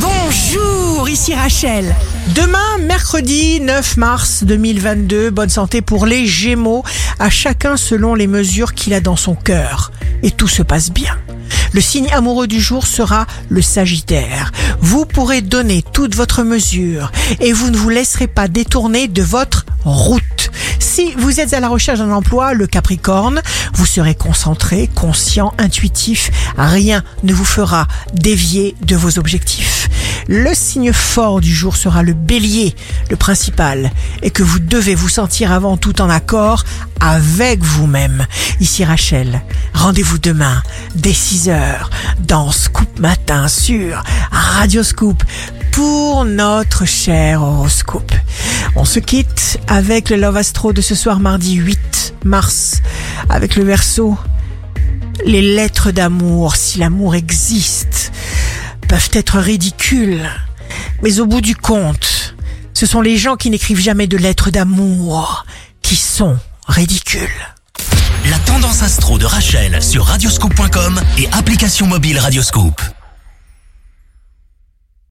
Bonjour, ici Rachel. Demain, mercredi 9 mars 2022, bonne santé pour les Gémeaux, à chacun selon les mesures qu'il a dans son cœur. Et tout se passe bien. Le signe amoureux du jour sera le Sagittaire. Vous pourrez donner toute votre mesure et vous ne vous laisserez pas détourner de votre route. Si vous êtes à la recherche d'un emploi, le Capricorne, vous serez concentré, conscient, intuitif. Rien ne vous fera dévier de vos objectifs. Le signe fort du jour sera le bélier, le principal, et que vous devez vous sentir avant tout en accord avec vous-même. Ici Rachel, rendez-vous demain dès 6h dans Scoop Matin sur Radio Scoop pour notre cher horoscope. On se quitte avec le Love Astro de ce soir mardi 8 mars avec le verso. Les lettres d'amour, si l'amour existe, peuvent être ridicules. Mais au bout du compte, ce sont les gens qui n'écrivent jamais de lettres d'amour qui sont ridicules. La tendance astro de Rachel sur radioscope.com et application mobile Radioscope.